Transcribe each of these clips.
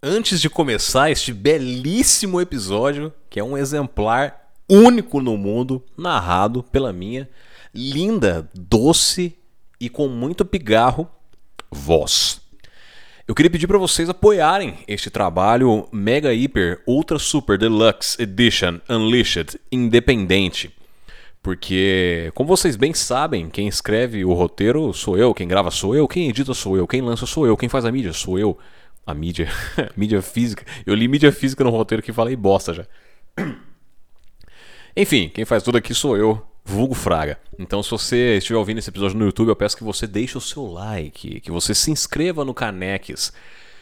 Antes de começar este belíssimo episódio, que é um exemplar único no mundo, narrado pela minha linda, doce e com muito pigarro voz. Eu queria pedir para vocês apoiarem este trabalho Mega Hyper Ultra Super Deluxe Edition Unleashed independente. Porque, como vocês bem sabem, quem escreve o roteiro sou eu, quem grava sou eu, quem edita sou eu, quem lança sou eu, quem faz a mídia sou eu. A mídia, mídia física. Eu li mídia física no roteiro que falei bosta já. Enfim, quem faz tudo aqui sou eu, vulgo Fraga. Então, se você estiver ouvindo esse episódio no YouTube, eu peço que você deixe o seu like, que você se inscreva no Caneques.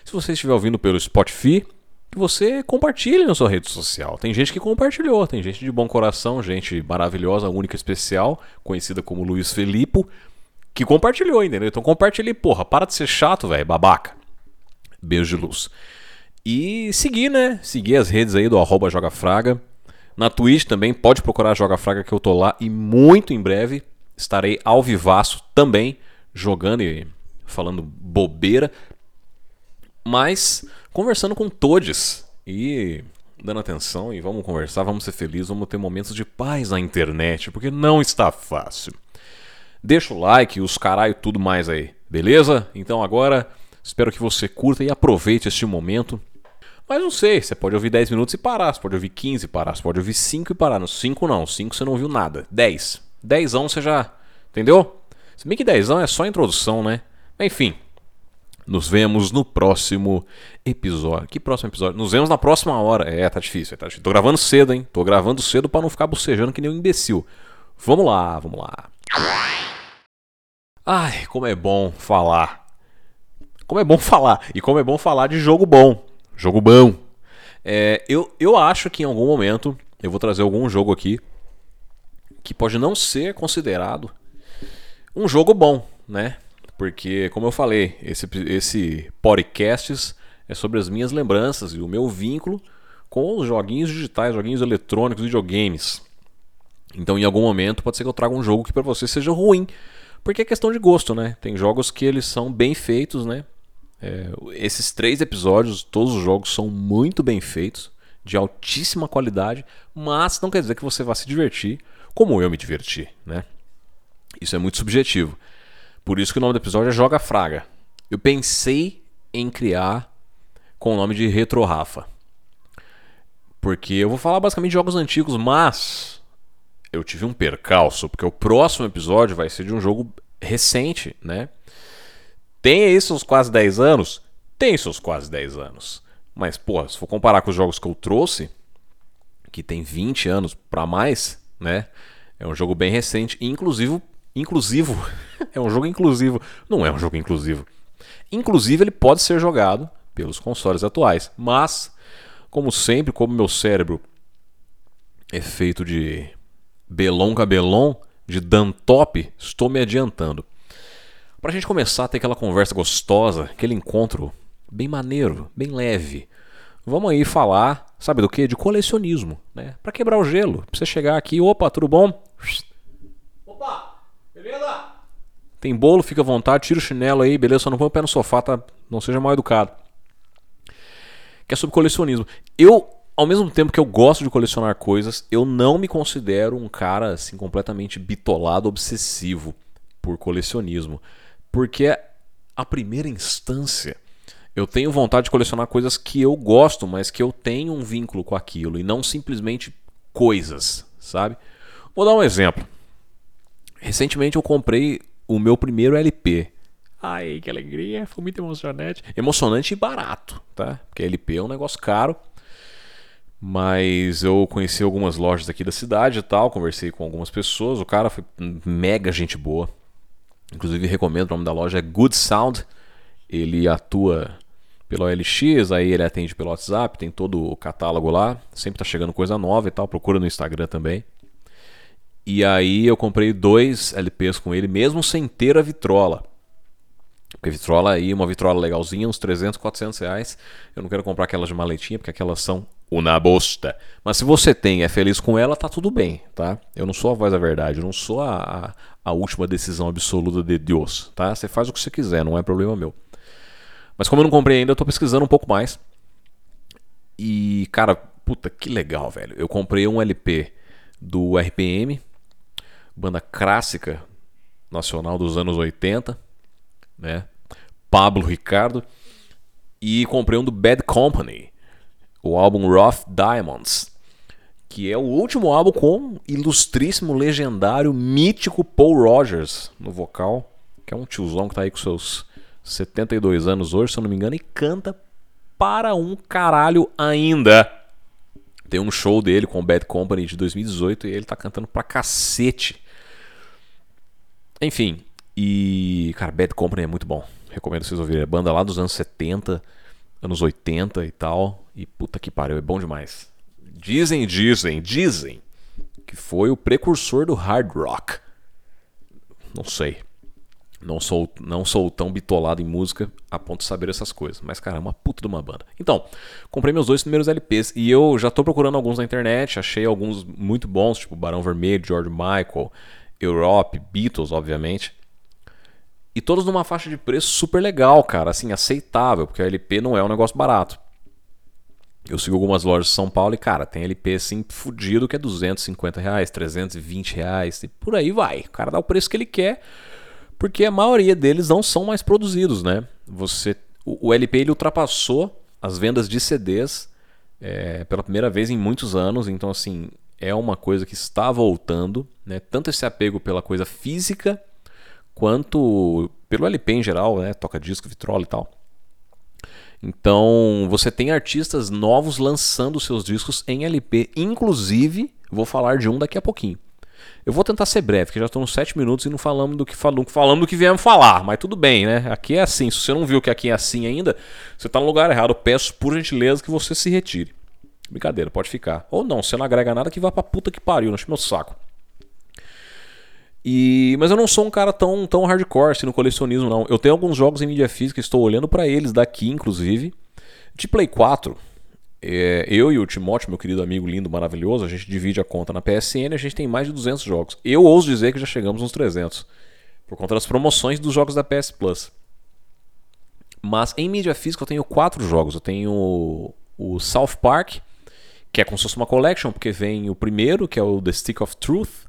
Se você estiver ouvindo pelo Spotify, que você compartilhe na sua rede social. Tem gente que compartilhou, tem gente de bom coração, gente maravilhosa, única, especial, conhecida como Luiz Felipe, que compartilhou, entendeu? Então compartilhe, porra, para de ser chato, velho, babaca. Beijo de luz. E seguir, né? Seguir as redes aí do arroba Joga Fraga. Na Twitch também, pode procurar Joga Fraga que eu tô lá. E muito em breve estarei ao vivaço também, jogando e falando bobeira. Mas conversando com todos e dando atenção e vamos conversar, vamos ser felizes, vamos ter momentos de paz na internet, porque não está fácil. Deixa o like, os caralho tudo mais aí, beleza? Então agora espero que você curta e aproveite este momento. Mas não sei, você pode ouvir 10 minutos e parar, você pode ouvir 15 e parar, você pode ouvir 5 e parar. No 5 não, 5 você não ouviu nada. 10. 10 você já. Entendeu? Se bem que 10 é só introdução, né? Enfim, nos vemos no próximo episódio. Que próximo episódio? Nos vemos na próxima hora. É, tá difícil, tá difícil. Tô gravando cedo, hein? Tô gravando cedo para não ficar bocejando que nem um imbecil. Vamos lá, vamos lá. Ai, como é bom falar. Como é bom falar. E como é bom falar de jogo bom. Jogo bom. É, eu, eu acho que em algum momento eu vou trazer algum jogo aqui que pode não ser considerado um jogo bom, né? porque, como eu falei, esse, esse podcast é sobre as minhas lembranças e o meu vínculo com os joguinhos digitais, joguinhos eletrônicos, videogames. Então, em algum momento, pode ser que eu traga um jogo que para você seja ruim, porque é questão de gosto, né? Tem jogos que eles são bem feitos, né? É, esses três episódios, todos os jogos são muito bem feitos, de altíssima qualidade, mas não quer dizer que você vá se divertir como eu me diverti, né? Isso é muito subjetivo. Por isso que o nome do episódio é Joga Fraga. Eu pensei em criar com o nome de Retro Rafa. Porque eu vou falar basicamente de jogos antigos, mas eu tive um percalço, porque o próximo episódio vai ser de um jogo recente, né? Tem aí seus quase 10 anos? Tem seus quase 10 anos. Mas, porra, se for comparar com os jogos que eu trouxe, que tem 20 anos para mais, né? É um jogo bem recente, inclusive inclusivo. é um jogo inclusivo. Não é um jogo inclusivo. Inclusive, ele pode ser jogado pelos consoles atuais. Mas, como sempre, como meu cérebro é feito de belon cabelon, de dantop, estou me adiantando. Para a gente começar a ter aquela conversa gostosa, aquele encontro bem maneiro, bem leve, vamos aí falar, sabe do que? De colecionismo, né? Para quebrar o gelo. Pra você chegar aqui, opa, tudo bom? Opa! Beleza? Tem bolo, fica à vontade, tira o chinelo aí, beleza? Só não põe o pé no sofá, tá? Não seja mal educado. Que é sobre colecionismo. Eu, ao mesmo tempo que eu gosto de colecionar coisas, eu não me considero um cara assim completamente bitolado, obsessivo por colecionismo. Porque a primeira instância eu tenho vontade de colecionar coisas que eu gosto, mas que eu tenho um vínculo com aquilo e não simplesmente coisas, sabe? Vou dar um exemplo. Recentemente eu comprei o meu primeiro LP. Ai, que alegria, foi muito emocionante. Emocionante e barato, tá? Porque LP é um negócio caro. Mas eu conheci algumas lojas aqui da cidade e tal, conversei com algumas pessoas. O cara foi mega gente boa. Inclusive recomendo, o nome da loja é Good Sound. Ele atua pelo OLX, aí ele atende pelo WhatsApp, tem todo o catálogo lá. Sempre tá chegando coisa nova e tal. Procura no Instagram também. E aí eu comprei dois LPs com ele, mesmo sem ter a vitrola. Porque vitrola aí, uma vitrola legalzinha, uns 300, 400 reais. Eu não quero comprar aquelas de maletinha, porque aquelas são uma bosta. Mas se você tem é feliz com ela, tá tudo bem, tá? Eu não sou a voz da verdade, eu não sou a, a, a última decisão absoluta de Deus, tá? Você faz o que você quiser, não é problema meu. Mas como eu não comprei ainda, eu tô pesquisando um pouco mais. E, cara, puta, que legal, velho. Eu comprei um LP do RPM, banda clássica nacional dos anos 80, né? Pablo Ricardo. E comprei um do Bad Company, o álbum Rough Diamonds, que é o último álbum com ilustríssimo, legendário, mítico Paul Rogers no vocal, que é um tiozão que tá aí com seus 72 anos hoje, se eu não me engano, e canta para um caralho ainda. Tem um show dele com o Bad Company de 2018 e ele tá cantando pra cacete. Enfim, e cara, Bad Company é muito bom. Recomendo vocês ouvirem. É banda lá dos anos 70, anos 80 e tal. E puta que pariu, é bom demais. Dizem, dizem, dizem que foi o precursor do hard rock. Não sei. Não sou, não sou tão bitolado em música a ponto de saber essas coisas. Mas, cara, é uma puta de uma banda. Então, comprei meus dois primeiros LPs e eu já tô procurando alguns na internet. Achei alguns muito bons, tipo Barão Vermelho, George Michael, Europe, Beatles, obviamente. E todos numa faixa de preço super legal, cara. Assim, aceitável, porque a LP não é um negócio barato. Eu sigo algumas lojas de São Paulo e, cara, tem LP assim fudido que é 250 reais, 320 reais e por aí vai. O cara dá o preço que ele quer porque a maioria deles não são mais produzidos, né? Você, o, o LP ele ultrapassou as vendas de CDs é, pela primeira vez em muitos anos, então assim é uma coisa que está voltando, né? Tanto esse apego pela coisa física quanto pelo LP em geral, né? Toca disco, vitrola e tal. Então você tem artistas novos lançando seus discos em LP, inclusive vou falar de um daqui a pouquinho. Eu vou tentar ser breve, porque já estão nos 7 minutos e não falamos do que falamos, falamos do que viemos falar, mas tudo bem, né? Aqui é assim. Se você não viu que aqui é assim ainda, você está no lugar errado. Eu peço por gentileza que você se retire. Brincadeira, pode ficar. Ou não, você não agrega nada, que vá pra puta que pariu, não enche meu saco. E, mas eu não sou um cara tão, tão hardcore assim, no colecionismo, não. Eu tenho alguns jogos em mídia física, estou olhando para eles daqui, inclusive. De Play 4, é, eu e o Timóteo, meu querido amigo lindo, maravilhoso, a gente divide a conta na PSN a gente tem mais de 200 jogos. Eu ouso dizer que já chegamos uns 300. Por conta das promoções dos jogos da PS Plus. Mas em mídia física eu tenho quatro jogos. Eu tenho o South Park, que é como se fosse uma collection, porque vem o primeiro, que é o The Stick of Truth,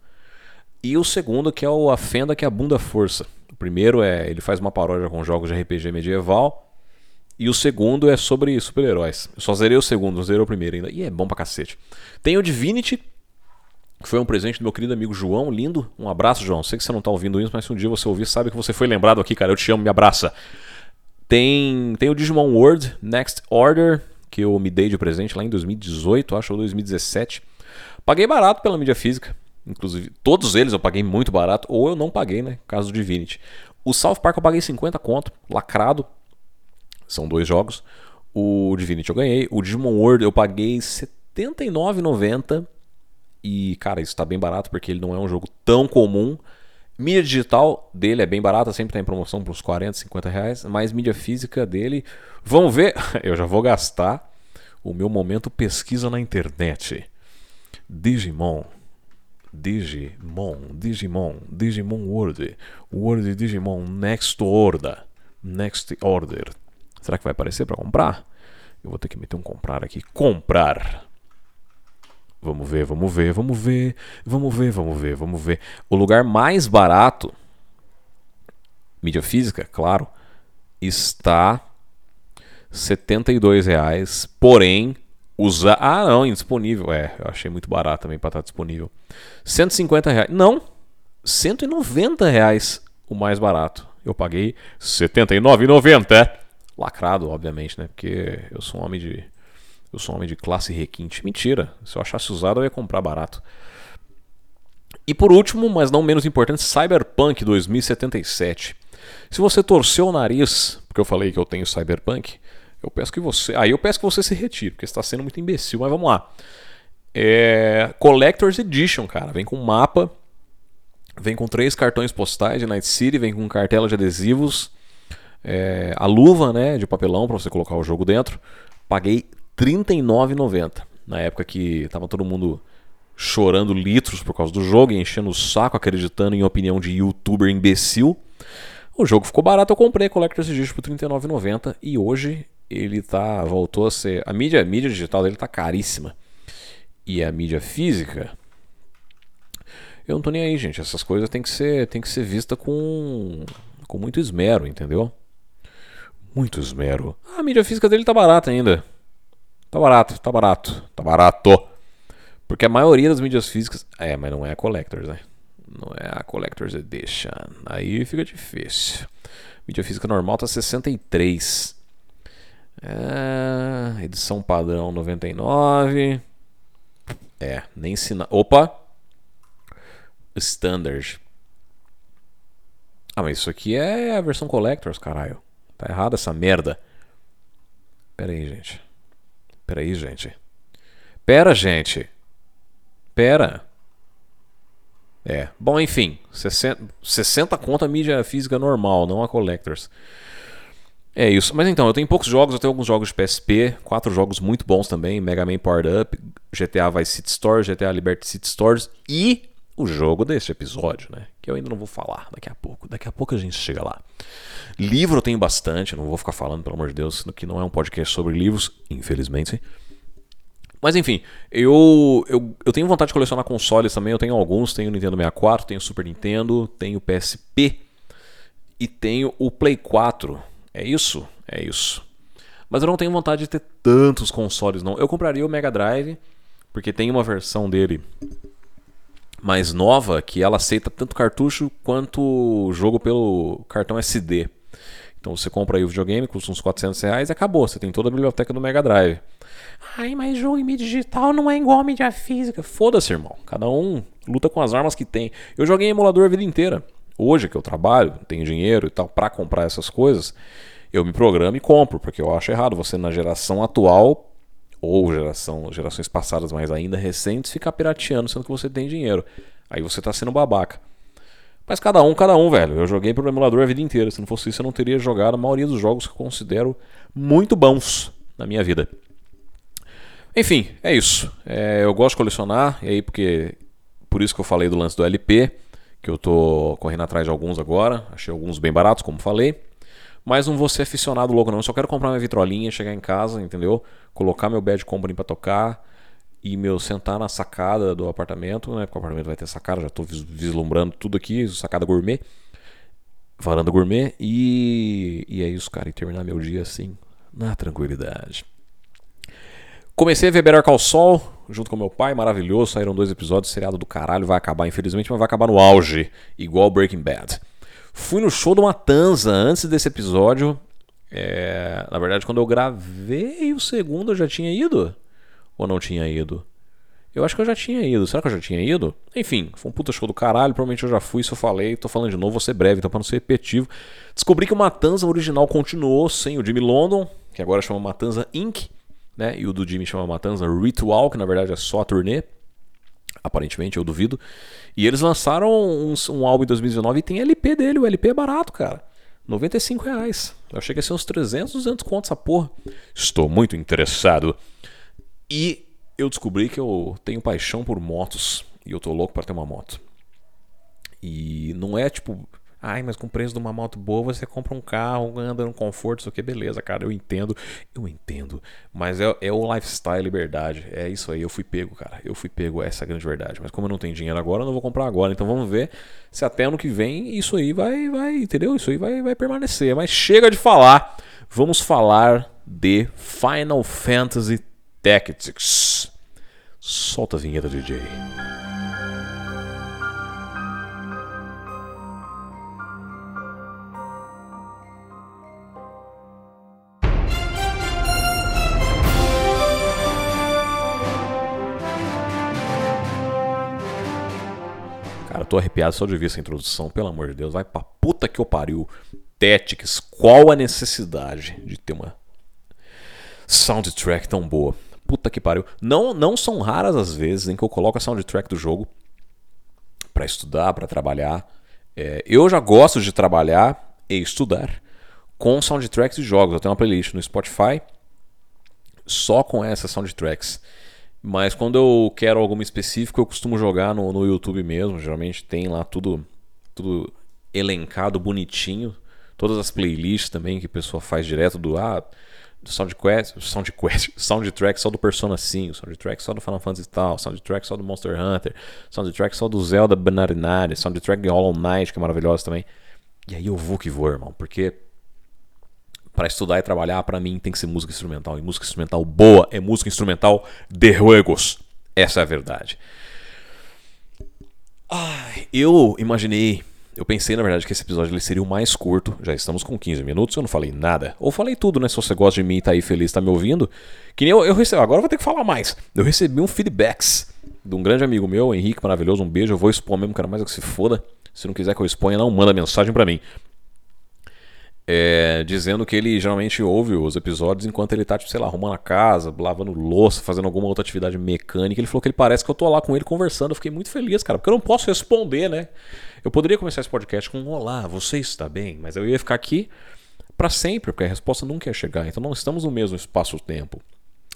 e o segundo, que é o A Fenda que é a Bunda Força. O primeiro é ele faz uma paródia com jogos de RPG medieval. E o segundo é sobre super-heróis. Eu só zerei o segundo, não zerei o primeiro ainda. E é bom pra cacete. Tem o Divinity, que foi um presente do meu querido amigo João, lindo. Um abraço, João. Sei que você não tá ouvindo isso, mas se um dia você ouvir, sabe que você foi lembrado aqui, cara. Eu te amo, me abraça. Tem, tem o Digimon World Next Order, que eu me dei de presente lá em 2018, acho, ou 2017. Paguei barato pela mídia física. Inclusive, todos eles eu paguei muito barato, ou eu não paguei, né? Caso do Divinity. O South Park eu paguei 50 conto, lacrado, são dois jogos. O Divinity eu ganhei. O Digimon World eu paguei R$ 79,90. E, cara, isso tá bem barato porque ele não é um jogo tão comum. Mídia digital dele é bem barata, sempre tá em promoção por uns 40, 50 reais. Mas mídia física dele. Vamos ver. Eu já vou gastar o meu momento pesquisa na internet. Digimon. Digimon, Digimon, Digimon World, World Digimon Next Order, Next Order, Será que vai aparecer para comprar? Eu vou ter que meter um comprar aqui. Comprar. Vamos ver, vamos ver, vamos ver, vamos ver, vamos ver, vamos ver. O lugar mais barato, mídia física, claro, está R$ 72,00, porém usar. Ah, não, indisponível. É, eu achei muito barato também para estar disponível. 150 reais. Não, 190 reais o mais barato. Eu paguei R$ 79,90 lacrado, obviamente, né? Porque eu sou um homem de eu sou um homem de classe requinte. Mentira. Se eu achasse usado, eu ia comprar barato. E por último, mas não menos importante, Cyberpunk 2077. Se você torceu o nariz, porque eu falei que eu tenho Cyberpunk, eu peço que você. Aí eu peço que você se retire, porque está sendo muito imbecil, mas vamos lá. É... Collector's Edition, cara. Vem com mapa, vem com três cartões postais de Night City, vem com cartela de adesivos é, a luva né, de papelão para você colocar o jogo dentro, paguei R$39,90. Na época que tava todo mundo chorando litros por causa do jogo enchendo o saco, acreditando em opinião de youtuber imbecil. O jogo ficou barato, eu comprei Collector's Edition por R$39,90 e hoje ele tá voltou a ser a mídia, a mídia digital dele tá caríssima. E a mídia física eu não tô nem aí, gente. Essas coisas tem que ser tem que ser vista com com muito esmero, entendeu? Muito esmero. A mídia física dele tá barata ainda. Tá barato, tá barato, tá barato. Porque a maioria das mídias físicas. É, mas não é a Collectors, né? Não é a Collectors Edition. Aí fica difícil. Mídia física normal tá 63. É, edição padrão 99. É, nem sinal. Opa! Standard. Ah, mas isso aqui é a versão Collectors, caralho. Tá errado essa merda. Pera aí, gente. Pera aí, gente. Pera, gente. Pera. É. Bom, enfim. 60, 60 conta mídia física normal, não a Collectors. É isso. Mas então, eu tenho poucos jogos, eu tenho alguns jogos de PSP, quatro jogos muito bons também, Mega Man Powered Up, GTA Vice City Stories, GTA Liberty City Stories e o jogo deste episódio, né? Que eu ainda não vou falar daqui a pouco. Daqui a pouco a gente chega lá. Livro eu tenho bastante, não vou ficar falando, pelo amor de Deus, que não é um podcast sobre livros, infelizmente. Mas enfim, eu, eu, eu tenho vontade de colecionar consoles também. Eu tenho alguns. Tenho o Nintendo 64, tenho o Super Nintendo, tenho o PSP e tenho o Play 4. É isso? É isso. Mas eu não tenho vontade de ter tantos consoles, não. Eu compraria o Mega Drive, porque tem uma versão dele mais nova que ela aceita tanto cartucho quanto jogo pelo cartão SD. Então você compra aí o videogame, custa uns 400 reais e acabou. Você tem toda a biblioteca do Mega Drive. Ai, mas jogo em mídia digital não é igual a mídia física. Foda-se, irmão. Cada um luta com as armas que tem. Eu joguei em emulador a vida inteira. Hoje que eu trabalho, tenho dinheiro e tal para comprar essas coisas, eu me programo e compro, porque eu acho errado você na geração atual ou geração, gerações passadas, mas ainda recentes, ficar pirateando sendo que você tem dinheiro. Aí você tá sendo babaca. Mas cada um, cada um, velho. Eu joguei pelo emulador a vida inteira. Se não fosse isso, eu não teria jogado a maioria dos jogos que eu considero muito bons na minha vida. Enfim, é isso. É, eu gosto de colecionar, e aí porque por isso que eu falei do lance do LP, que eu tô correndo atrás de alguns agora, achei alguns bem baratos, como falei. Mas não vou ser aficionado louco não, eu só quero comprar minha vitrolinha, chegar em casa, entendeu? Colocar meu Bad Company para tocar e meu sentar na sacada do apartamento, né? Porque o apartamento vai ter sacada, já tô vislumbrando tudo aqui, sacada gourmet, varanda gourmet e e é isso, cara, e terminar meu dia assim, na tranquilidade. Comecei a ver Better Call Saul junto com meu pai, maravilhoso. Saíram dois episódios, seriado do caralho. Vai acabar, infelizmente, mas vai acabar no auge, igual Breaking Bad. Fui no show do Matanza antes desse episódio. É, na verdade, quando eu gravei o segundo, eu já tinha ido? Ou não tinha ido? Eu acho que eu já tinha ido. Será que eu já tinha ido? Enfim, foi um puta show do caralho. Provavelmente eu já fui, se eu falei. Tô falando de novo, vou ser breve, então pra não ser repetitivo. Descobri que o Matanza original continuou sem o Jimmy London, que agora chama Matanza Inc né? E o do Jimmy chama Matanza Ritual, que na verdade é só a turnê. Aparentemente, eu duvido. E eles lançaram um, um álbum em 2019 e tem LP dele. O LP é barato, cara. 95 reais. Eu achei que ia ser uns 300, 200 contos essa porra. Estou muito interessado. E eu descobri que eu tenho paixão por motos. E eu tô louco para ter uma moto. E não é tipo Ai, mas com o preço de uma moto boa você compra um carro, anda no conforto, isso aqui, beleza, cara. Eu entendo, eu entendo. Mas é, é o lifestyle, liberdade. É isso aí, eu fui pego, cara. Eu fui pego, essa é grande verdade. Mas como eu não tenho dinheiro agora, eu não vou comprar agora. Então vamos ver se até ano que vem isso aí vai, vai entendeu? Isso aí vai, vai permanecer. Mas chega de falar. Vamos falar de Final Fantasy Tactics. Solta a vinheta, DJ. Tô arrepiado só de ver essa introdução, pelo amor de Deus. Vai pra puta que eu pariu. Tactics, qual a necessidade de ter uma soundtrack tão boa? Puta que pariu. Não, não são raras as vezes em que eu coloco a soundtrack do jogo para estudar, para trabalhar. É, eu já gosto de trabalhar e estudar com soundtracks de jogos. Eu tenho uma playlist no Spotify só com essas soundtracks. Mas quando eu quero alguma específica, eu costumo jogar no, no YouTube mesmo. Geralmente tem lá tudo, tudo elencado bonitinho todas as playlists também que a pessoa faz direto do ah, do SoundQuest, SoundQuest, soundtrack só do Persona 5, soundtrack só do Final Fantasy tal, soundtrack só do Monster Hunter, soundtrack só do Zelda Benarinari, soundtrack de Hollow Knight, que é maravilhosa também. E aí eu vou que vou, irmão, porque para estudar e trabalhar, para mim tem que ser música instrumental. E música instrumental boa é música instrumental de juegos. Essa é a verdade. Ai, eu imaginei eu pensei, na verdade, que esse episódio ele seria o mais curto. Já estamos com 15 minutos, eu não falei nada. Ou falei tudo, né? Se você gosta de mim e tá aí feliz, tá me ouvindo. Que nem eu, eu. Agora eu vou ter que falar mais. Eu recebi um feedbacks de um grande amigo meu, Henrique, maravilhoso. Um beijo. Eu vou expor mesmo, quero mais que se foda. Se não quiser que eu exponha, não, manda mensagem para mim. É, dizendo que ele geralmente ouve os episódios enquanto ele tá, tipo, sei lá, arrumando a casa, lavando louça, fazendo alguma outra atividade mecânica. Ele falou que ele parece que eu tô lá com ele conversando. Eu fiquei muito feliz, cara, porque eu não posso responder, né? Eu poderia começar esse podcast com Olá, você está bem? Mas eu ia ficar aqui para sempre, porque a resposta nunca ia chegar. Então não estamos no mesmo espaço-tempo.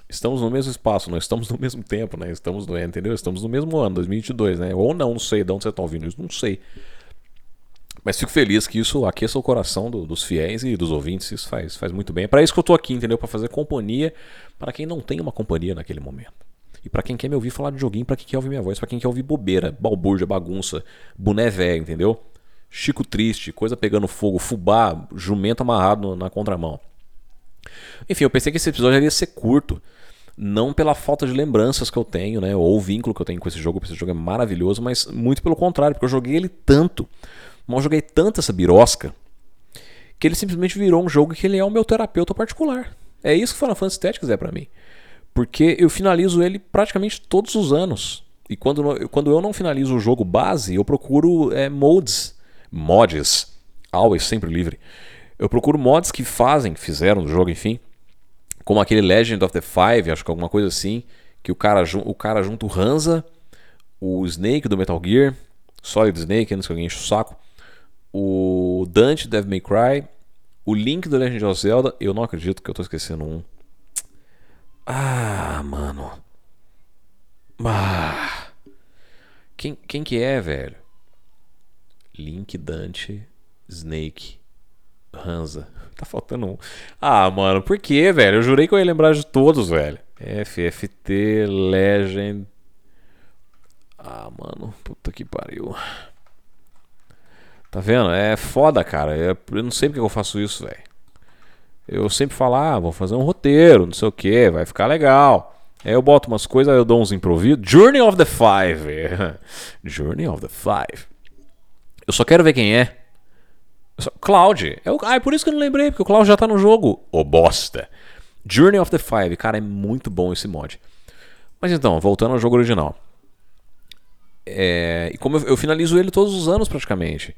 Estamos no mesmo espaço, não estamos no mesmo tempo, né? Estamos no, entendeu? Estamos no mesmo ano, 2022, né? Ou não, não sei de onde você está ouvindo isso, não sei. Mas fico feliz que isso aqueça o coração do, dos fiéis e dos ouvintes, isso faz, faz muito bem. É para isso que eu tô aqui, entendeu? Para fazer companhia para quem não tem uma companhia naquele momento. E para quem quer me ouvir falar de joguinho, para quem quer ouvir minha voz, para quem quer ouvir bobeira, balbúrdia, bagunça, boné velho, entendeu? Chico triste, coisa pegando fogo, fubá, jumento amarrado na contramão. Enfim, eu pensei que esse episódio ia ser curto. Não pela falta de lembranças que eu tenho, né? Ou o vínculo que eu tenho com esse jogo, porque esse jogo é maravilhoso, mas muito pelo contrário, porque eu joguei ele tanto, mas eu joguei tanto essa birosca, que ele simplesmente virou um jogo que ele é o meu terapeuta particular. É isso que Final Fantasy Tactics é para mim. Porque eu finalizo ele praticamente todos os anos. E quando, quando eu não finalizo o jogo base, eu procuro é, mods, mods, always, sempre livre. Eu procuro mods que fazem, fizeram do jogo, enfim, como aquele Legend of the Five, acho que alguma coisa assim, que o cara, o cara junta o Hansa, o Snake do Metal Gear, Solid Snake, antes que alguém enche o saco, o Dante Devil May Cry, o Link do Legend of Zelda, eu não acredito que eu tô esquecendo um. Ah, mano. Ah. Quem, quem que é, velho? Link, Dante, Snake, Hansa. Tá faltando um. Ah, mano, por que, velho? Eu jurei que eu ia lembrar de todos, velho. FFT, Legend. Ah, mano, puta que pariu. Tá vendo? É foda, cara. Eu não sei porque eu faço isso, velho. Eu sempre falo, ah, vou fazer um roteiro, não sei o que, vai ficar legal. Aí eu boto umas coisas, eu dou uns improvisos. Journey of the Five. Journey of the Five. Eu só quero ver quem é. Cloud. Eu... Ah, é por isso que eu não lembrei, porque o Cloud já tá no jogo. Ô oh, bosta. Journey of the Five. Cara, é muito bom esse mod. Mas então, voltando ao jogo original. É... E como eu, eu finalizo ele todos os anos praticamente.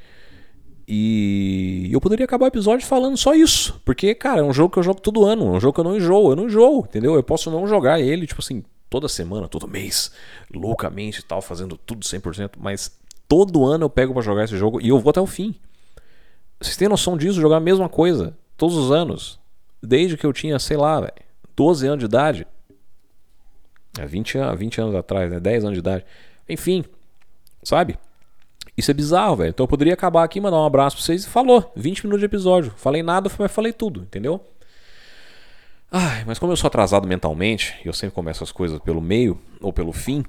E eu poderia acabar o episódio falando só isso. Porque, cara, é um jogo que eu jogo todo ano. É um jogo que eu não enjoo. Eu não enjoo, entendeu? Eu posso não jogar ele, tipo assim, toda semana, todo mês, loucamente e tal, fazendo tudo 100%. Mas todo ano eu pego para jogar esse jogo e eu vou até o fim. Vocês têm noção disso? Jogar a mesma coisa todos os anos. Desde que eu tinha, sei lá, véio, 12 anos de idade. É 20, 20 anos atrás, né? 10 anos de idade. Enfim, sabe? Isso é bizarro, velho. Então eu poderia acabar aqui, mandar um abraço pra vocês e falou. 20 minutos de episódio. Falei nada, mas falei tudo, entendeu? Ai, mas como eu sou atrasado mentalmente, eu sempre começo as coisas pelo meio ou pelo fim,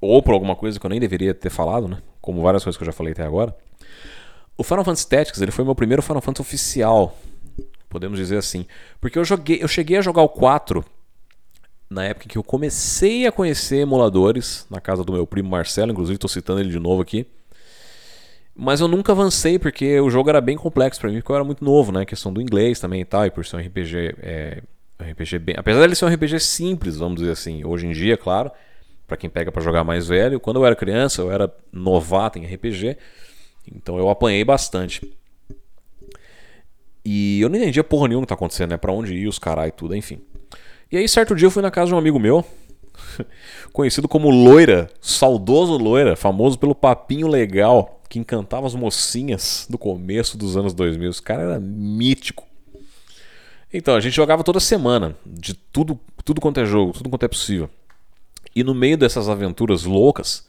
ou por alguma coisa que eu nem deveria ter falado, né? Como várias coisas que eu já falei até agora. O Final Fantasy Tactics, ele foi meu primeiro Final Fantasy oficial, podemos dizer assim, porque eu joguei, eu cheguei a jogar o 4 na época que eu comecei a conhecer emuladores, na casa do meu primo Marcelo, inclusive estou citando ele de novo aqui. Mas eu nunca avancei porque o jogo era bem complexo para mim, porque eu era muito novo, né? A questão do inglês também e tal, e por ser um RPG. É, RPG bem... Apesar dele ser um RPG simples, vamos dizer assim, hoje em dia, claro, para quem pega para jogar mais velho. Quando eu era criança, eu era novato em RPG, então eu apanhei bastante. E eu não entendia porra nenhuma que tá acontecendo, né? Pra onde ir os carai e tudo, enfim. E aí, certo dia, eu fui na casa de um amigo meu, conhecido como Loira, saudoso Loira, famoso pelo papinho legal que encantava as mocinhas do começo dos anos 2000. Esse cara era mítico. Então, a gente jogava toda semana, de tudo, tudo quanto é jogo, tudo quanto é possível. E no meio dessas aventuras loucas,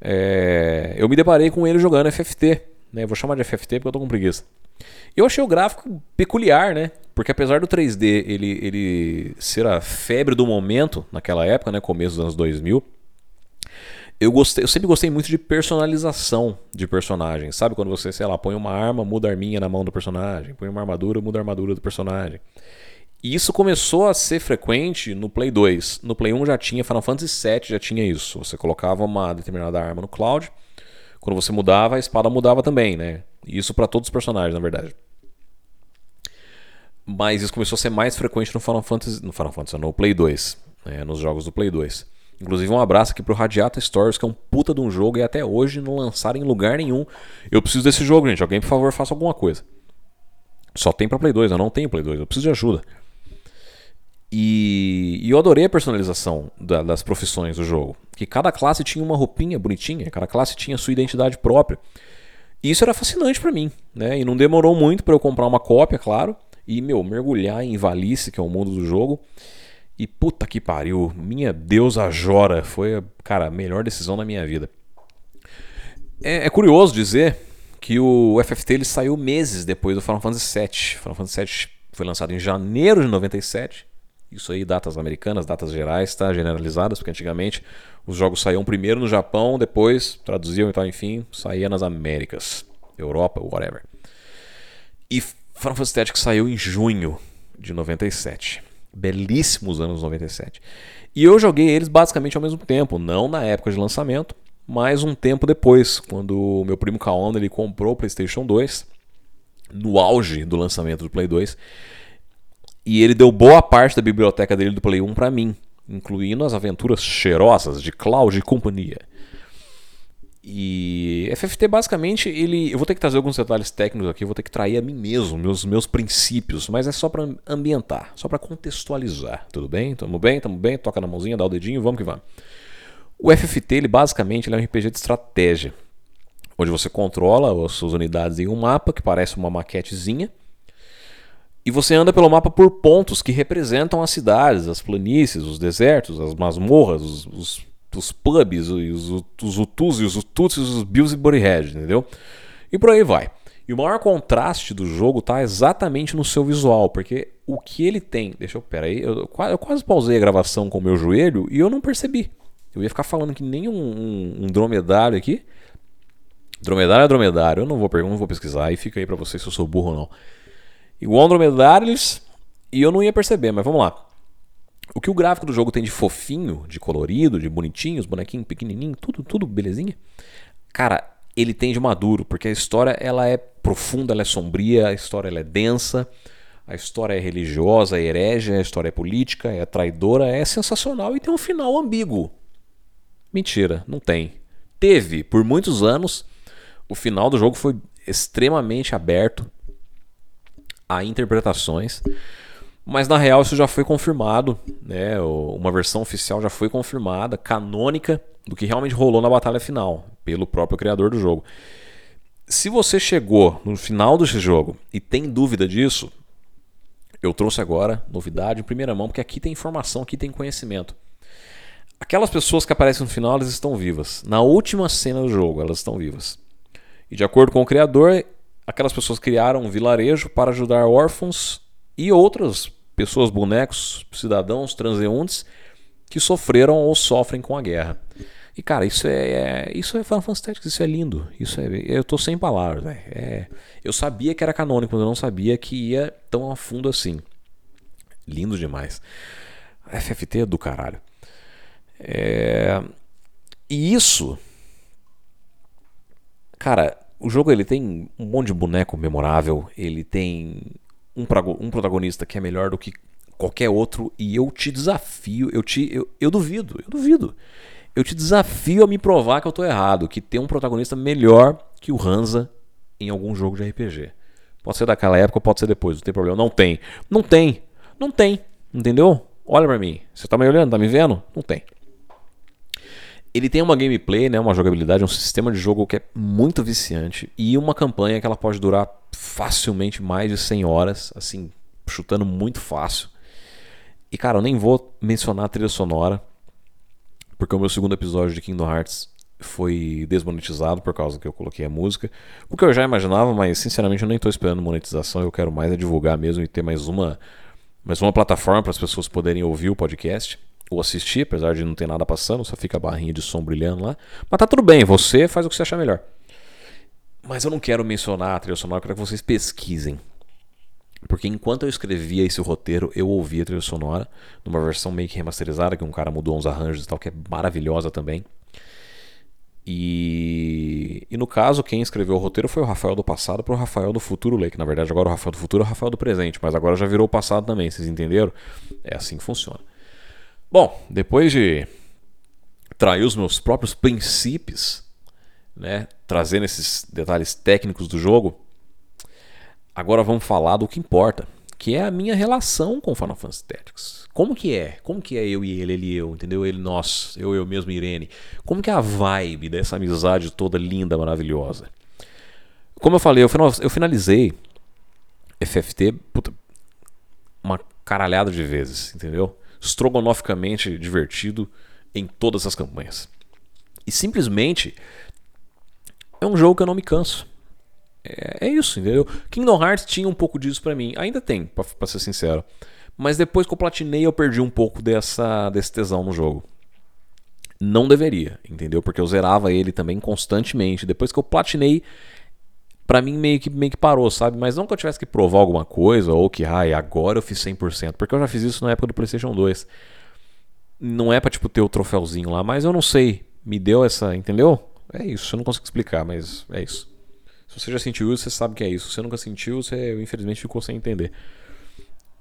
é, eu me deparei com ele jogando FFT. Né? vou chamar de FFT porque eu tô com preguiça. Eu achei o gráfico peculiar, né? Porque apesar do 3D ele, ele ser a febre do momento naquela época, né? Começo dos anos 2000, eu, gostei, eu sempre gostei muito de personalização de personagens. Sabe quando você, sei lá, põe uma arma, muda a arminha na mão do personagem, põe uma armadura, muda a armadura do personagem. E isso começou a ser frequente no Play 2. No Play 1 já tinha, Final Fantasy VII já tinha isso. Você colocava uma determinada arma no cloud, quando você mudava, a espada mudava também, né? Isso para todos os personagens, na verdade. Mas isso começou a ser mais frequente no Final Fantasy, no Final Fantasy, no Play 2, né? nos jogos do Play 2. Inclusive um abraço aqui pro Radiata Stories, que é um puta de um jogo e até hoje não lançaram em lugar nenhum. Eu preciso desse jogo, gente. Alguém, por favor, faça alguma coisa. Só tem pra Play 2, eu não tenho Play 2, eu preciso de ajuda. E, e eu adorei a personalização da, das profissões do jogo. Que cada classe tinha uma roupinha bonitinha, cada classe tinha sua identidade própria. E isso era fascinante para mim, né? E não demorou muito para eu comprar uma cópia, claro, e meu, mergulhar em Valice, que é o mundo do jogo. E puta que pariu, minha deusa Jora foi, cara, a melhor decisão da minha vida. É, é curioso dizer que o FFT ele saiu meses depois do Final Fantasy VII. Final Fantasy VII foi lançado em janeiro de 97 isso aí, datas americanas, datas gerais, tá? Generalizadas, porque antigamente os jogos saíam primeiro no Japão, depois traduziam e tal, enfim, saía nas Américas, Europa, whatever. E Final Fantasy Tactics saiu em junho de 97. Belíssimos anos 97. E eu joguei eles basicamente ao mesmo tempo, não na época de lançamento, mas um tempo depois, quando o meu primo Kaon ele comprou o PlayStation 2, no auge do lançamento do Play 2. E ele deu boa parte da biblioteca dele do Play 1 para mim, incluindo as aventuras cheirosas de Cloud e companhia. E FFT basicamente ele, eu vou ter que trazer alguns detalhes técnicos aqui, eu vou ter que trair a mim mesmo, meus meus princípios, mas é só para ambientar, só para contextualizar, tudo bem? Tamo bem, tamo bem, toca na mãozinha, dá o dedinho, vamos que vamos. O FFT ele basicamente ele é um RPG de estratégia, onde você controla as suas unidades em um mapa que parece uma maquetezinha e você anda pelo mapa por pontos que representam as cidades, as planícies, os desertos, as masmorras, os, os, os pubs, os, os Utus e os Ututsis, os Bills e Bodyhead, entendeu? E por aí vai. E o maior contraste do jogo tá exatamente no seu visual, porque o que ele tem. Deixa eu. Pera aí, eu, eu quase pausei a gravação com o meu joelho e eu não percebi. Eu ia ficar falando que nem um, um, um dromedário aqui. Dromedário é dromedário, eu não vou, não vou pesquisar e fica aí para vocês se eu sou burro ou não igual dromedários e eu não ia perceber, mas vamos lá. O que o gráfico do jogo tem de fofinho, de colorido, de bonitinho, os bonequinhos pequenininhos, tudo, tudo belezinha. Cara, ele tem de maduro, porque a história ela é profunda, ela é sombria, a história ela é densa, a história é religiosa, é herege, a história é política, é traidora, é sensacional e tem um final ambíguo. Mentira, não tem. Teve por muitos anos. O final do jogo foi extremamente aberto a interpretações. Mas na real isso já foi confirmado, né? Uma versão oficial já foi confirmada, canônica, do que realmente rolou na batalha final, pelo próprio criador do jogo. Se você chegou no final desse jogo e tem dúvida disso, eu trouxe agora novidade em primeira mão, porque aqui tem informação, aqui tem conhecimento. Aquelas pessoas que aparecem no final, elas estão vivas. Na última cena do jogo, elas estão vivas. E de acordo com o criador, aquelas pessoas criaram um vilarejo para ajudar órfãos e outras pessoas, bonecos, cidadãos, transeuntes que sofreram ou sofrem com a guerra. E cara, isso é, é isso é Tactics, isso é lindo. Isso é, eu tô sem palavras, é, eu sabia que era canônico, mas eu não sabia que ia tão a fundo assim. Lindo demais. FFT é do caralho. É... E isso, cara, o jogo ele tem um monte de boneco memorável, ele tem um, um protagonista que é melhor do que qualquer outro e eu te desafio, eu te eu, eu duvido, eu duvido. Eu te desafio a me provar que eu tô errado, que tem um protagonista melhor que o Hansa em algum jogo de RPG. Pode ser daquela época, pode ser depois, não tem problema. Não tem. Não tem. Não tem. Entendeu? Olha pra mim. Você tá me olhando, tá me vendo? Não tem. Ele tem uma gameplay, né, uma jogabilidade, um sistema de jogo que é muito viciante e uma campanha que ela pode durar facilmente mais de 100 horas, assim, chutando muito fácil. E cara, eu nem vou mencionar a trilha sonora, porque o meu segundo episódio de Kingdom Hearts foi desmonetizado por causa que eu coloquei a música. O que eu já imaginava, mas sinceramente eu nem estou esperando monetização, eu quero mais é divulgar mesmo e ter mais uma, mais uma plataforma para as pessoas poderem ouvir o podcast ou assistir, apesar de não ter nada passando, só fica a barrinha de som brilhando lá. Mas tá tudo bem, você faz o que você achar melhor. Mas eu não quero mencionar a trilha sonora, eu quero que vocês pesquisem. Porque enquanto eu escrevia esse roteiro, eu ouvia a trilha sonora, numa versão meio que remasterizada, que um cara mudou uns arranjos e tal, que é maravilhosa também. E, e no caso, quem escreveu o roteiro foi o Rafael do passado para o Rafael do futuro que Na verdade, agora o Rafael do futuro é o Rafael do presente, mas agora já virou o passado também, vocês entenderam? É assim que funciona. Bom, depois de trair os meus próprios princípios, né, trazendo esses detalhes técnicos do jogo, agora vamos falar do que importa, que é a minha relação com Final Fantasy Tactics. Como que é? Como que é eu e ele, ele e eu, entendeu? Ele nós, eu eu mesmo Irene. Como que é a vibe dessa amizade toda linda, maravilhosa? Como eu falei, eu finalizei FFT puta, uma caralhada de vezes, entendeu? Estrogonoficamente divertido em todas as campanhas. E simplesmente é um jogo que eu não me canso. É, é isso, entendeu? Kingdom Hearts tinha um pouco disso para mim. Ainda tem, para ser sincero. Mas depois que eu platinei, eu perdi um pouco dessa, desse tesão no jogo. Não deveria, entendeu? Porque eu zerava ele também constantemente. Depois que eu platinei, pra mim meio que, meio que parou, sabe? Mas não que eu tivesse que provar alguma coisa ou que, ai, agora eu fiz 100%. Porque eu já fiz isso na época do PlayStation 2. Não é pra, tipo, ter o troféuzinho lá, mas eu não sei. Me deu essa, entendeu? É isso, eu não consigo explicar, mas é isso. Se você já sentiu isso, você sabe que é isso. Se você nunca sentiu, você infelizmente ficou sem entender.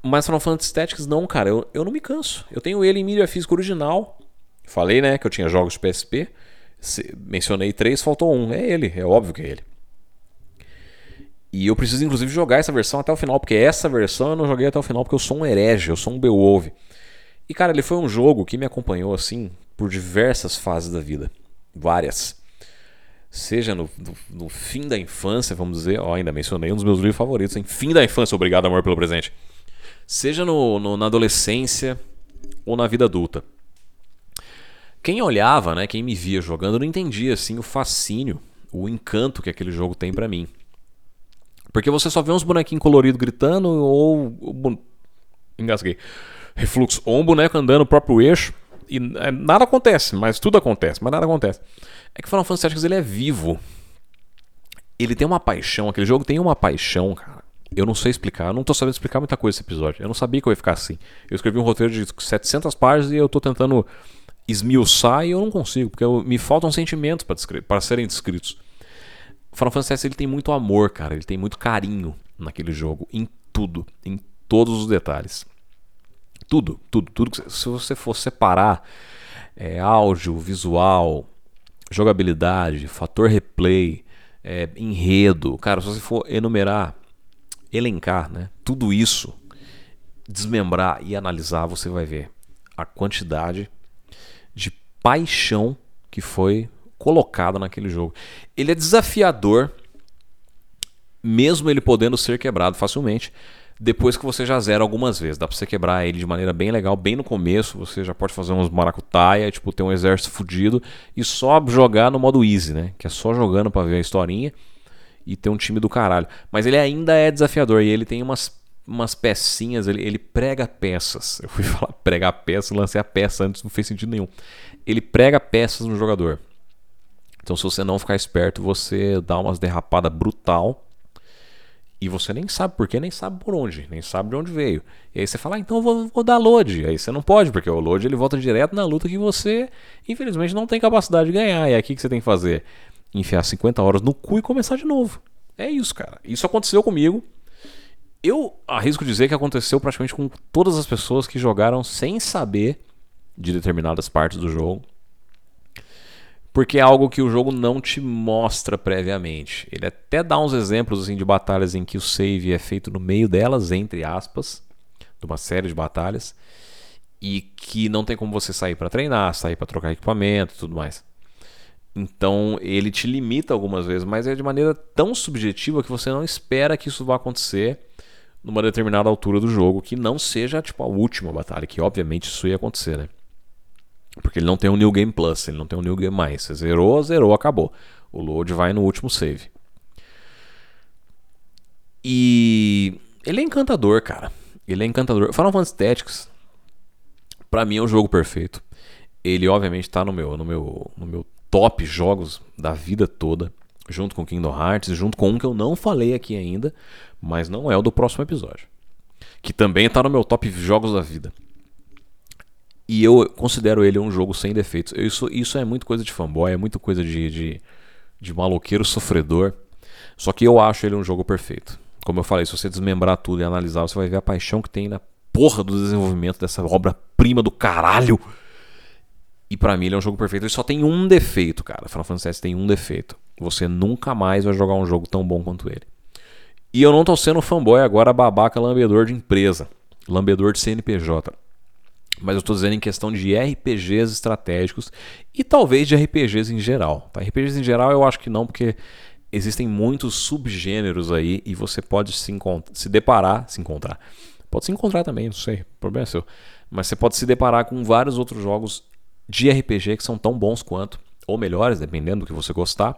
Mas Final Fantasy Tactics não, cara, eu, eu não me canso. Eu tenho ele em mídia física original. Falei, né, que eu tinha jogos de PSP. Se, mencionei três, faltou um. É ele, é óbvio que é ele. E eu preciso inclusive jogar essa versão até o final, porque essa versão eu não joguei até o final porque eu sou um herege, eu sou um Beowulf. E cara, ele foi um jogo que me acompanhou assim por diversas fases da vida. Várias seja no, no, no, fim da infância, vamos dizer, ó, ainda mencionei um dos meus livros favoritos, em Fim da Infância, obrigado amor pelo presente. Seja no, no, na adolescência ou na vida adulta. Quem olhava, né, quem me via jogando, não entendia assim o fascínio, o encanto que aquele jogo tem para mim. Porque você só vê uns bonequinhos coloridos gritando ou, ou engasguei. Refluxo ou um boneco andando no próprio eixo e é, nada acontece, mas tudo acontece, mas nada acontece. É que o Final Fantasy Tactics ele é vivo. Ele tem uma paixão, aquele jogo tem uma paixão, cara. Eu não sei explicar, eu não tô sabendo explicar muita coisa esse episódio. Eu não sabia que eu ia ficar assim. Eu escrevi um roteiro de 700 páginas e eu tô tentando esmiuçar e eu não consigo, porque eu, me faltam sentimentos para serem descritos. O Final Fantasy Tactics ele tem muito amor, cara. Ele tem muito carinho naquele jogo, em tudo, em todos os detalhes. Tudo, tudo, tudo. Se você for separar é, áudio, visual, jogabilidade, fator replay, é, enredo, cara, se você for enumerar, elencar, né, tudo isso, desmembrar e analisar, você vai ver a quantidade de paixão que foi colocada naquele jogo. Ele é desafiador, mesmo ele podendo ser quebrado facilmente depois que você já zera algumas vezes. Dá pra você quebrar ele de maneira bem legal, bem no começo. Você já pode fazer uns maracutaia, tipo, ter um exército fudido e só jogar no modo easy, né? Que é só jogando para ver a historinha e ter um time do caralho. Mas ele ainda é desafiador e ele tem umas, umas pecinhas, ele, ele prega peças. Eu fui falar pregar peças, lancei a peça antes, não fez sentido nenhum. Ele prega peças no jogador. Então, se você não ficar esperto, você dá umas derrapadas brutal e você nem sabe por quê, nem sabe por onde, nem sabe de onde veio. E aí você fala, ah, então vou, vou, dar load. Aí você não pode, porque o load ele volta direto na luta que você, infelizmente, não tem capacidade de ganhar. E aqui que você tem que fazer? Enfiar 50 horas no cu e começar de novo. É isso, cara. Isso aconteceu comigo. Eu arrisco dizer que aconteceu praticamente com todas as pessoas que jogaram sem saber de determinadas partes do jogo porque é algo que o jogo não te mostra previamente. Ele até dá uns exemplos assim, de batalhas em que o save é feito no meio delas, entre aspas, de uma série de batalhas, e que não tem como você sair para treinar, sair para trocar equipamento tudo mais. Então ele te limita algumas vezes, mas é de maneira tão subjetiva que você não espera que isso vá acontecer numa determinada altura do jogo, que não seja tipo a última batalha, que obviamente isso ia acontecer, né? Porque ele não tem um New Game Plus, ele não tem um New Game mais. Você zerou, zerou, acabou. O load vai no último save. E ele é encantador, cara. Ele é encantador. Final Fantasy Tactics, pra mim, é um jogo perfeito. Ele, obviamente, tá no meu, no meu, no meu top jogos da vida toda, junto com Kingdom Hearts, junto com um que eu não falei aqui ainda, mas não é o do próximo episódio. Que também tá no meu top jogos da vida. E eu considero ele um jogo sem defeitos. Isso, isso é muito coisa de fanboy, é muito coisa de, de, de maloqueiro sofredor. Só que eu acho ele um jogo perfeito. Como eu falei, se você desmembrar tudo e analisar, você vai ver a paixão que tem na porra do desenvolvimento dessa obra-prima do caralho. E para mim ele é um jogo perfeito. Ele só tem um defeito, cara. Final Fantasy VII tem um defeito. Você nunca mais vai jogar um jogo tão bom quanto ele. E eu não tô sendo fanboy agora, babaca lambedor de empresa. Lambedor de CNPJ. Mas eu estou dizendo em questão de RPGs estratégicos e talvez de RPGs em geral. Tá? RPGs em geral eu acho que não, porque existem muitos subgêneros aí e você pode se, se deparar, se encontrar. Pode se encontrar também, não sei, o problema é seu. Mas você pode se deparar com vários outros jogos de RPG que são tão bons quanto, ou melhores, dependendo do que você gostar.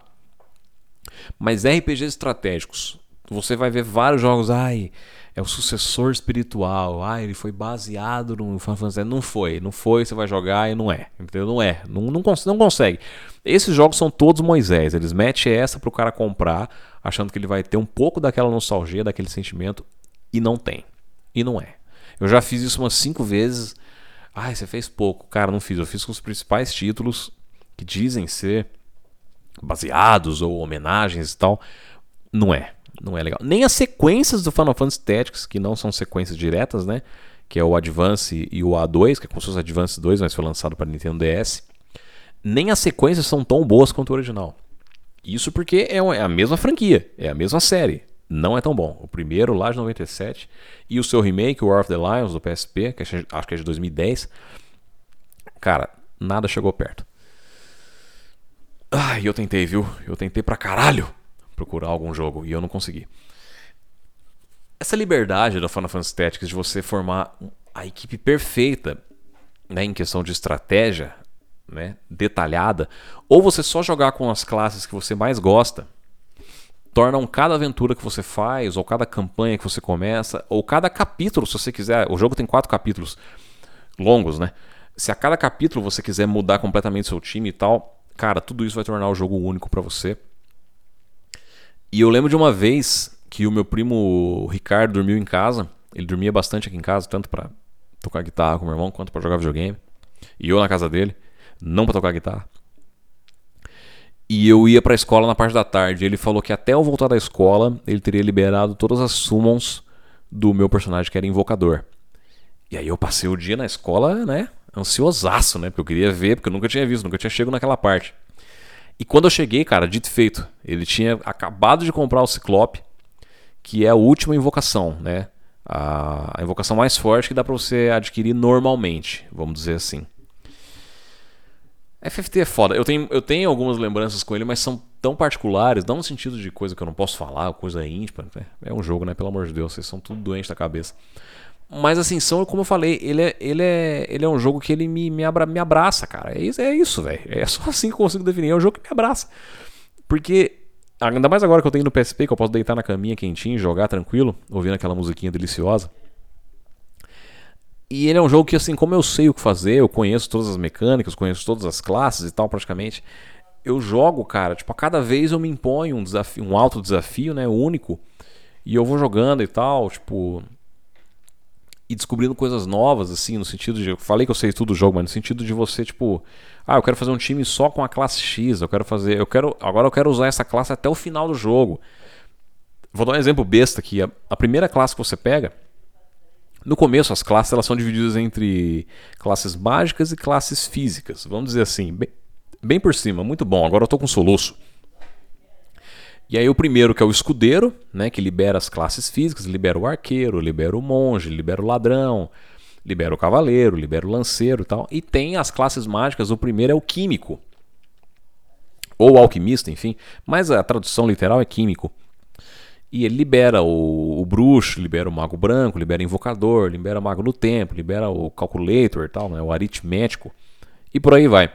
Mas RPGs estratégicos, você vai ver vários jogos, ai, é o sucessor espiritual, ai, ele foi baseado no Final Fantasy. Não foi, não foi, você vai jogar e não é, entendeu? Não é, não, não, não consegue. Esses jogos são todos Moisés. Eles metem essa para o cara comprar, achando que ele vai ter um pouco daquela nostalgia, daquele sentimento, e não tem. E não é. Eu já fiz isso umas cinco vezes. Ai, você fez pouco. Cara, não fiz. Eu fiz com os principais títulos que dizem ser baseados ou homenagens e tal. Não é. Não é legal. Nem as sequências do Final Fantasy Tactics, que não são sequências diretas, né? Que é o Advance e o A2, que é como se fosse Advance 2, mas foi lançado para Nintendo DS nem as sequências são tão boas quanto o original. Isso porque é, é a mesma franquia, é a mesma série. Não é tão bom. O primeiro, lá de 97, e o seu remake, War of the Lions, do PSP, que acho que é de 2010. Cara, nada chegou perto. Ai, eu tentei, viu? Eu tentei pra caralho procurar algum jogo e eu não consegui. Essa liberdade da Final Fantasy Tactics de você formar a equipe perfeita né, em questão de estratégia né, detalhada, ou você só jogar com as classes que você mais gosta, tornam cada aventura que você faz, ou cada campanha que você começa, ou cada capítulo, se você quiser. O jogo tem quatro capítulos longos, né? Se a cada capítulo você quiser mudar completamente seu time e tal, cara, tudo isso vai tornar o jogo único para você. E eu lembro de uma vez que o meu primo Ricardo dormiu em casa. Ele dormia bastante aqui em casa, tanto para tocar guitarra com meu irmão, quanto para jogar videogame. E eu na casa dele não para tocar guitarra. E eu ia para a escola na parte da tarde. Ele falou que até eu voltar da escola, ele teria liberado todas as summons do meu personagem, que era invocador. E aí eu passei o dia na escola, né? Ansiosaço, né? Porque eu queria ver, porque eu nunca tinha visto, nunca tinha chegado naquela parte. E quando eu cheguei, cara, dito e feito, ele tinha acabado de comprar o Ciclope, que é a última invocação, né? A, a invocação mais forte que dá para você adquirir normalmente, vamos dizer assim. FFT é foda. Eu tenho, eu tenho algumas lembranças com ele, mas são tão particulares, não no sentido de coisa que eu não posso falar, coisa íntima. Né? É um jogo, né? Pelo amor de Deus, vocês são tudo doentes da cabeça. Mas assim, são, como eu falei, ele é, ele é, ele é um jogo que ele me, me, abra, me abraça, cara. É isso, é isso velho. É só assim que eu consigo definir. É um jogo que me abraça. Porque, ainda mais agora que eu tenho no PSP, que eu posso deitar na caminha quentinho, jogar tranquilo, ouvindo aquela musiquinha deliciosa. E ele é um jogo que, assim, como eu sei o que fazer, eu conheço todas as mecânicas, conheço todas as classes e tal, praticamente. Eu jogo, cara, tipo, a cada vez eu me imponho um desafio, um alto desafio, né, único. E eu vou jogando e tal, tipo, e descobrindo coisas novas, assim, no sentido de. Eu falei que eu sei tudo do jogo, mas no sentido de você, tipo. Ah, eu quero fazer um time só com a classe X, eu quero fazer. Eu quero. Agora eu quero usar essa classe até o final do jogo. Vou dar um exemplo besta aqui. A, a primeira classe que você pega no começo, as classes elas são divididas entre classes mágicas e classes físicas. Vamos dizer assim, bem, bem por cima. Muito bom. Agora eu estou com soluço. E aí o primeiro que é o escudeiro, né, que libera as classes físicas, libera o arqueiro, libera o monge, libera o ladrão, libera o cavaleiro, libera o lanceiro e tal. E tem as classes mágicas, o primeiro é o químico. Ou alquimista, enfim. Mas a tradução literal é químico. E ele libera o, o, bruxo, libera o mago branco, libera o invocador, libera o mago do tempo, libera o calculator e tal, né, o aritmético. E por aí vai.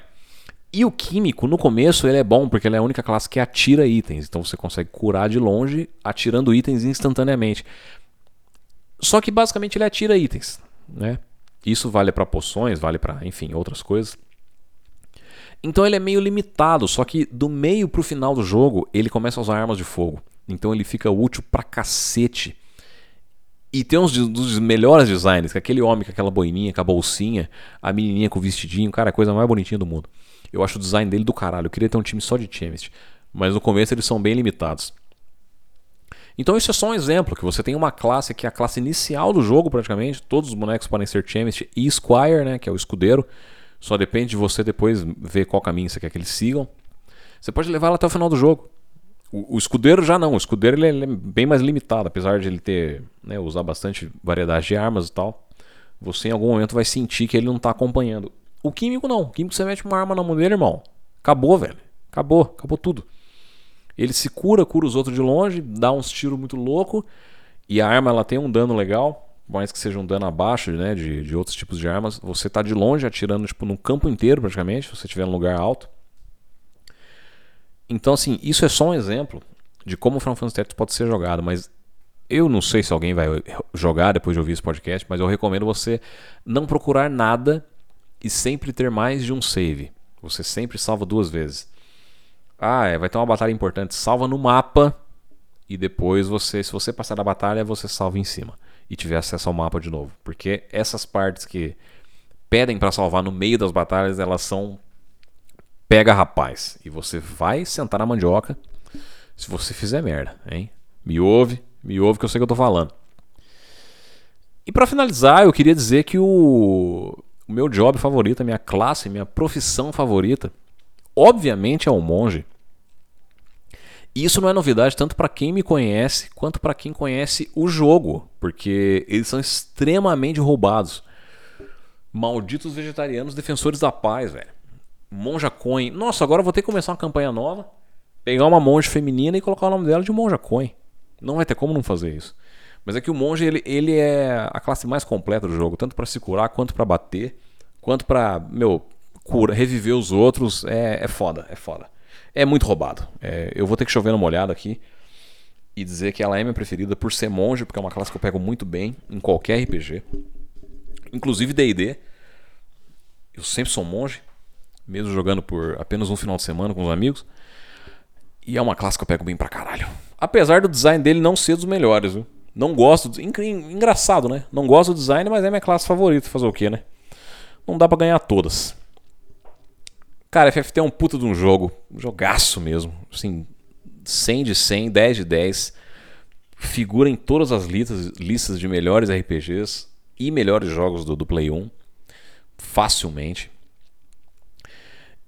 E o químico, no começo, ele é bom porque ele é a única classe que atira itens. Então você consegue curar de longe atirando itens instantaneamente. Só que basicamente ele atira itens, né? Isso vale para poções, vale para, enfim, outras coisas. Então ele é meio limitado, só que do meio pro final do jogo ele começa a usar armas de fogo. Então ele fica útil pra cacete. E tem uns dos melhores designs, que é aquele homem com aquela boininha, com a bolsinha, a menininha com o vestidinho, cara, a coisa mais bonitinha do mundo. Eu acho o design dele do caralho. Eu queria ter um time só de Chemist. Mas no começo eles são bem limitados. Então isso é só um exemplo, que você tem uma classe que é a classe inicial do jogo praticamente. Todos os bonecos podem ser Chemist e Squire, né, que é o escudeiro. Só depende de você depois ver qual caminho você quer que eles sigam. Você pode levar ela até o final do jogo. O, escudeiro já não. O escudeiro ele é, ele é, bem mais limitado, apesar de ele ter né, usar bastante variedade de armas e tal. Você em algum momento vai sentir que ele não está acompanhando. O químico não. O químico você mete uma arma na mão dele, irmão. Acabou, velho. Acabou. Acabou tudo. Ele se cura, cura os outros de longe, dá uns tiros muito louco. E a arma ela tem um dano legal. Mais que seja um dano abaixo né, de, de outros tipos de armas. Você tá de longe atirando tipo, no campo inteiro, praticamente, se você estiver num lugar alto. Então, assim, isso é só um exemplo de como o Final Fantasy Tactics pode ser jogado, mas eu não sei se alguém vai jogar depois de ouvir esse podcast, mas eu recomendo você não procurar nada e sempre ter mais de um save. Você sempre salva duas vezes. Ah, é, vai ter uma batalha importante. Salva no mapa e depois você, se você passar da batalha, você salva em cima e tiver acesso ao mapa de novo, porque essas partes que pedem para salvar no meio das batalhas, elas são pega rapaz e você vai sentar na mandioca se você fizer merda, hein? Me ouve, me ouve que eu sei que eu tô falando. E para finalizar, eu queria dizer que o o meu job favorito, a minha classe, minha profissão favorita, obviamente é o monge. Isso não é novidade tanto para quem me conhece quanto para quem conhece o jogo, porque eles são extremamente roubados. Malditos vegetarianos defensores da paz, velho. Monja Coin. Nossa, agora eu vou ter que começar uma campanha nova, pegar uma monge feminina e colocar o nome dela de Monja Coin. Não vai ter como não fazer isso. Mas é que o monge ele, ele é a classe mais completa do jogo, tanto para se curar quanto para bater, quanto para, meu, cura, reviver os outros. É, é foda, é foda. É muito roubado. É, eu vou ter que chover numa olhada aqui e dizer que ela é minha preferida por ser monge, porque é uma classe que eu pego muito bem em qualquer RPG. Inclusive DD. Eu sempre sou monge, mesmo jogando por apenas um final de semana com os amigos. E é uma classe que eu pego bem pra caralho. Apesar do design dele não ser dos melhores, viu? Não gosto. Do... Engraçado, né? Não gosto do design, mas é minha classe favorita. Fazer o quê, né? Não dá para ganhar todas. Cara, FFT é um puta de um jogo. Um jogaço mesmo. Assim, 100 de 100, 10 de 10. Figura em todas as listas, listas de melhores RPGs e melhores jogos do, do Play 1. Facilmente.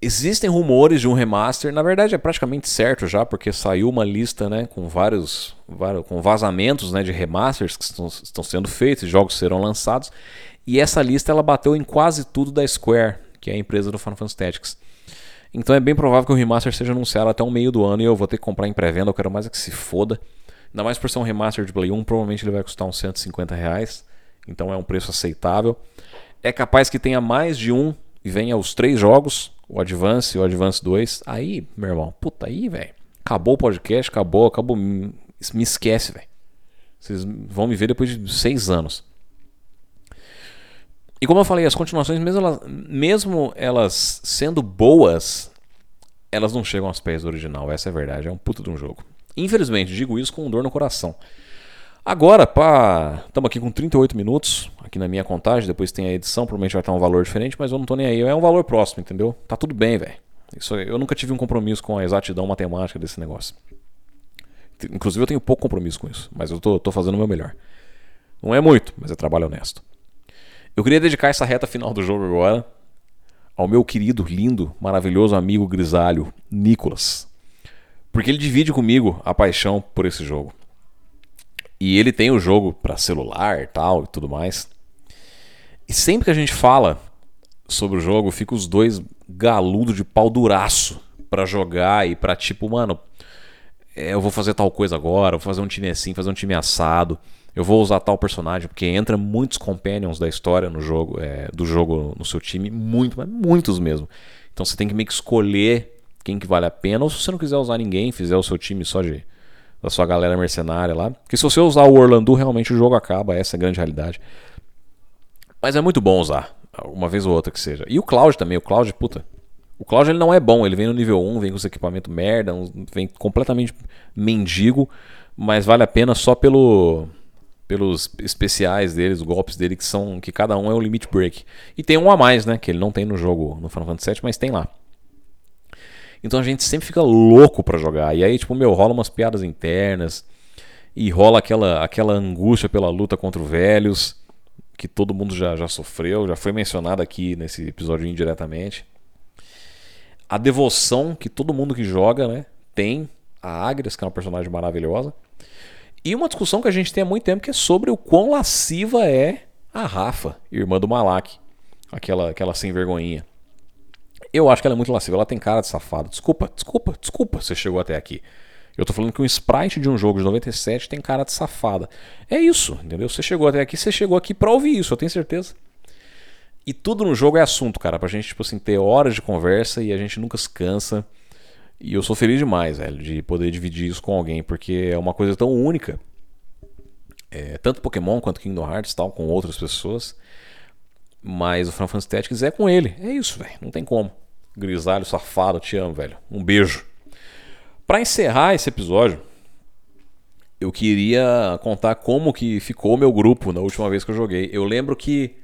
Existem rumores de um remaster, na verdade é praticamente certo já, porque saiu uma lista né, com vários, vários com vazamentos né, de remasters que estão, estão sendo feitos, jogos serão lançados, e essa lista ela bateu em quase tudo da Square, que é a empresa do Final Fantasy Tactics. Então é bem provável que o remaster seja anunciado até o meio do ano e eu vou ter que comprar em pré-venda, eu quero mais é que se foda. Ainda mais por ser um remaster de Play 1, provavelmente ele vai custar uns 150 reais, então é um preço aceitável. É capaz que tenha mais de um e venha os três jogos, o Advance o Advance 2. Aí, meu irmão, puta aí, velho. Acabou o podcast, acabou, acabou. Me esquece, velho. Vocês vão me ver depois de seis anos. E como eu falei, as continuações, mesmo elas, mesmo elas sendo boas, elas não chegam aos pés do original. Essa é a verdade. É um puto de um jogo. Infelizmente, digo isso com dor no coração. Agora, pá, estamos aqui com 38 minutos, aqui na minha contagem, depois tem a edição, provavelmente vai estar um valor diferente, mas eu não tô nem aí, é um valor próximo, entendeu? Tá tudo bem, velho. Isso eu nunca tive um compromisso com a exatidão matemática desse negócio. Inclusive eu tenho pouco compromisso com isso, mas eu tô, tô fazendo o meu melhor. Não é muito, mas é trabalho honesto. Eu queria dedicar essa reta final do jogo agora ao meu querido, lindo, maravilhoso amigo grisalho, Nicolas. Porque ele divide comigo a paixão por esse jogo. E ele tem o jogo para celular tal e tudo mais. E sempre que a gente fala sobre o jogo, fica os dois galudo de pau duraço para jogar e para tipo, mano, é, eu vou fazer tal coisa agora, vou fazer um time assim, fazer um time assado. eu vou usar tal personagem, porque entra muitos companions da história no jogo, é, do jogo no seu time, muito, mas muitos mesmo. Então você tem que meio que escolher quem que vale a pena, ou se você não quiser usar ninguém, fizer o seu time só de da sua galera mercenária lá. Porque se você usar o Orlando, realmente o jogo acaba, essa é a grande realidade. Mas é muito bom usar, uma vez ou outra que seja. E o Cloud também, o Cloud, puta. O Cloud ele não é bom, ele vem no nível 1, vem com os equipamentos merda, vem completamente mendigo, mas vale a pena só pelo pelos especiais deles, os golpes dele, que são que cada um é um limit break. E tem um a mais, né? Que ele não tem no jogo no Final Fantasy VII, mas tem lá. Então a gente sempre fica louco para jogar. E aí, tipo, meu, rola umas piadas internas. E rola aquela, aquela angústia pela luta contra os velhos. Que todo mundo já, já sofreu. Já foi mencionado aqui nesse episódio indiretamente. A devoção que todo mundo que joga, né? Tem. A Agres, que é uma personagem maravilhosa. E uma discussão que a gente tem há muito tempo que é sobre o quão lasciva é a Rafa, irmã do Malak. Aquela, aquela sem vergonhinha. Eu acho que ela é muito lasciva, ela tem cara de safado. Desculpa, desculpa, desculpa, você chegou até aqui. Eu tô falando que um sprite de um jogo de 97 tem cara de safada. É isso, entendeu? Você chegou até aqui, você chegou aqui pra ouvir isso, eu tenho certeza. E tudo no jogo é assunto, cara, pra gente, tipo assim, ter horas de conversa e a gente nunca se cansa. E eu sou feliz demais, velho, de poder dividir isso com alguém, porque é uma coisa tão única. É, tanto Pokémon quanto Kingdom Hearts tal, com outras pessoas. Mas o Final Fantasy Tactics é com ele. É isso, velho. Não tem como. Grisalho, safado, te amo, velho. Um beijo. Para encerrar esse episódio, eu queria contar como que ficou o meu grupo na última vez que eu joguei. Eu lembro que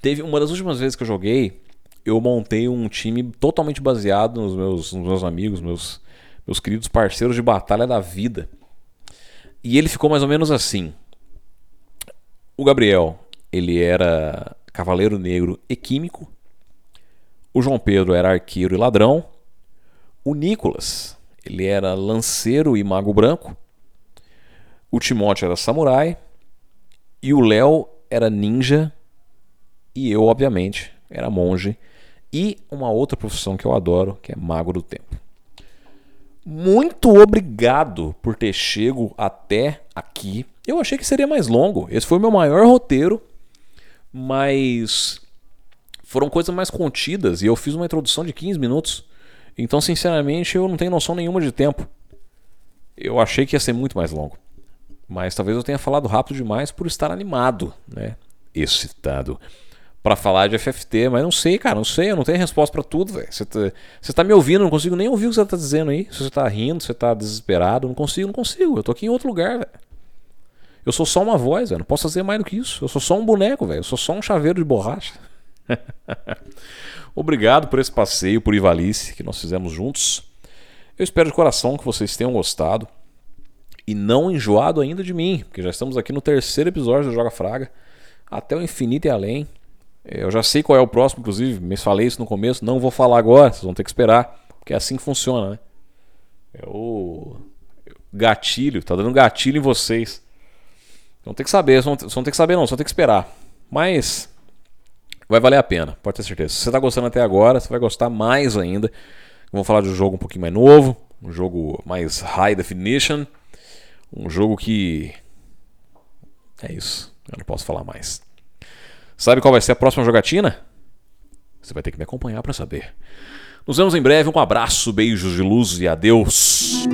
teve uma das últimas vezes que eu joguei, eu montei um time totalmente baseado nos meus, nos meus amigos, meus, meus queridos parceiros de batalha da vida. E ele ficou mais ou menos assim. O Gabriel, ele era cavaleiro negro e químico. O João Pedro era arqueiro e ladrão. O Nicolas, ele era lanceiro e mago branco. O Timóteo era samurai. E o Léo era ninja. E eu, obviamente, era monge e uma outra profissão que eu adoro, que é mago do tempo. Muito obrigado por ter chego até aqui. Eu achei que seria mais longo. Esse foi o meu maior roteiro, mas foram coisas mais contidas e eu fiz uma introdução de 15 minutos. Então, sinceramente, eu não tenho noção nenhuma de tempo. Eu achei que ia ser muito mais longo. Mas talvez eu tenha falado rápido demais por estar animado, né? Excitado para falar de FFT, mas não sei, cara, não sei, eu não tenho resposta para tudo, velho. Você tá, tá me ouvindo, não consigo nem ouvir o que você tá dizendo aí. Se você tá rindo, você tá desesperado, não consigo, não consigo. Eu tô aqui em outro lugar, velho. Eu sou só uma voz, velho. Não posso fazer mais do que isso. Eu sou só um boneco, velho. Eu sou só um chaveiro de borracha. Obrigado por esse passeio por Ivalice que nós fizemos juntos. Eu espero de coração que vocês tenham gostado e não enjoado ainda de mim, porque já estamos aqui no terceiro episódio do Joga Fraga, até o infinito e além. Eu já sei qual é o próximo, inclusive, me falei isso no começo, não vou falar agora, vocês vão ter que esperar, porque é assim que funciona, né? É o gatilho, tá dando gatilho em vocês. Vão ter que saber, vão ter que saber não, só ter que esperar. Mas vai valer a pena, pode ter certeza. Se você tá gostando até agora, você vai gostar mais ainda. Vamos falar de um jogo um pouquinho mais novo, um jogo mais high definition, um jogo que é isso. Eu não posso falar mais. Sabe qual vai ser a próxima jogatina? Você vai ter que me acompanhar para saber. Nos vemos em breve. Um abraço, beijos de luz e adeus.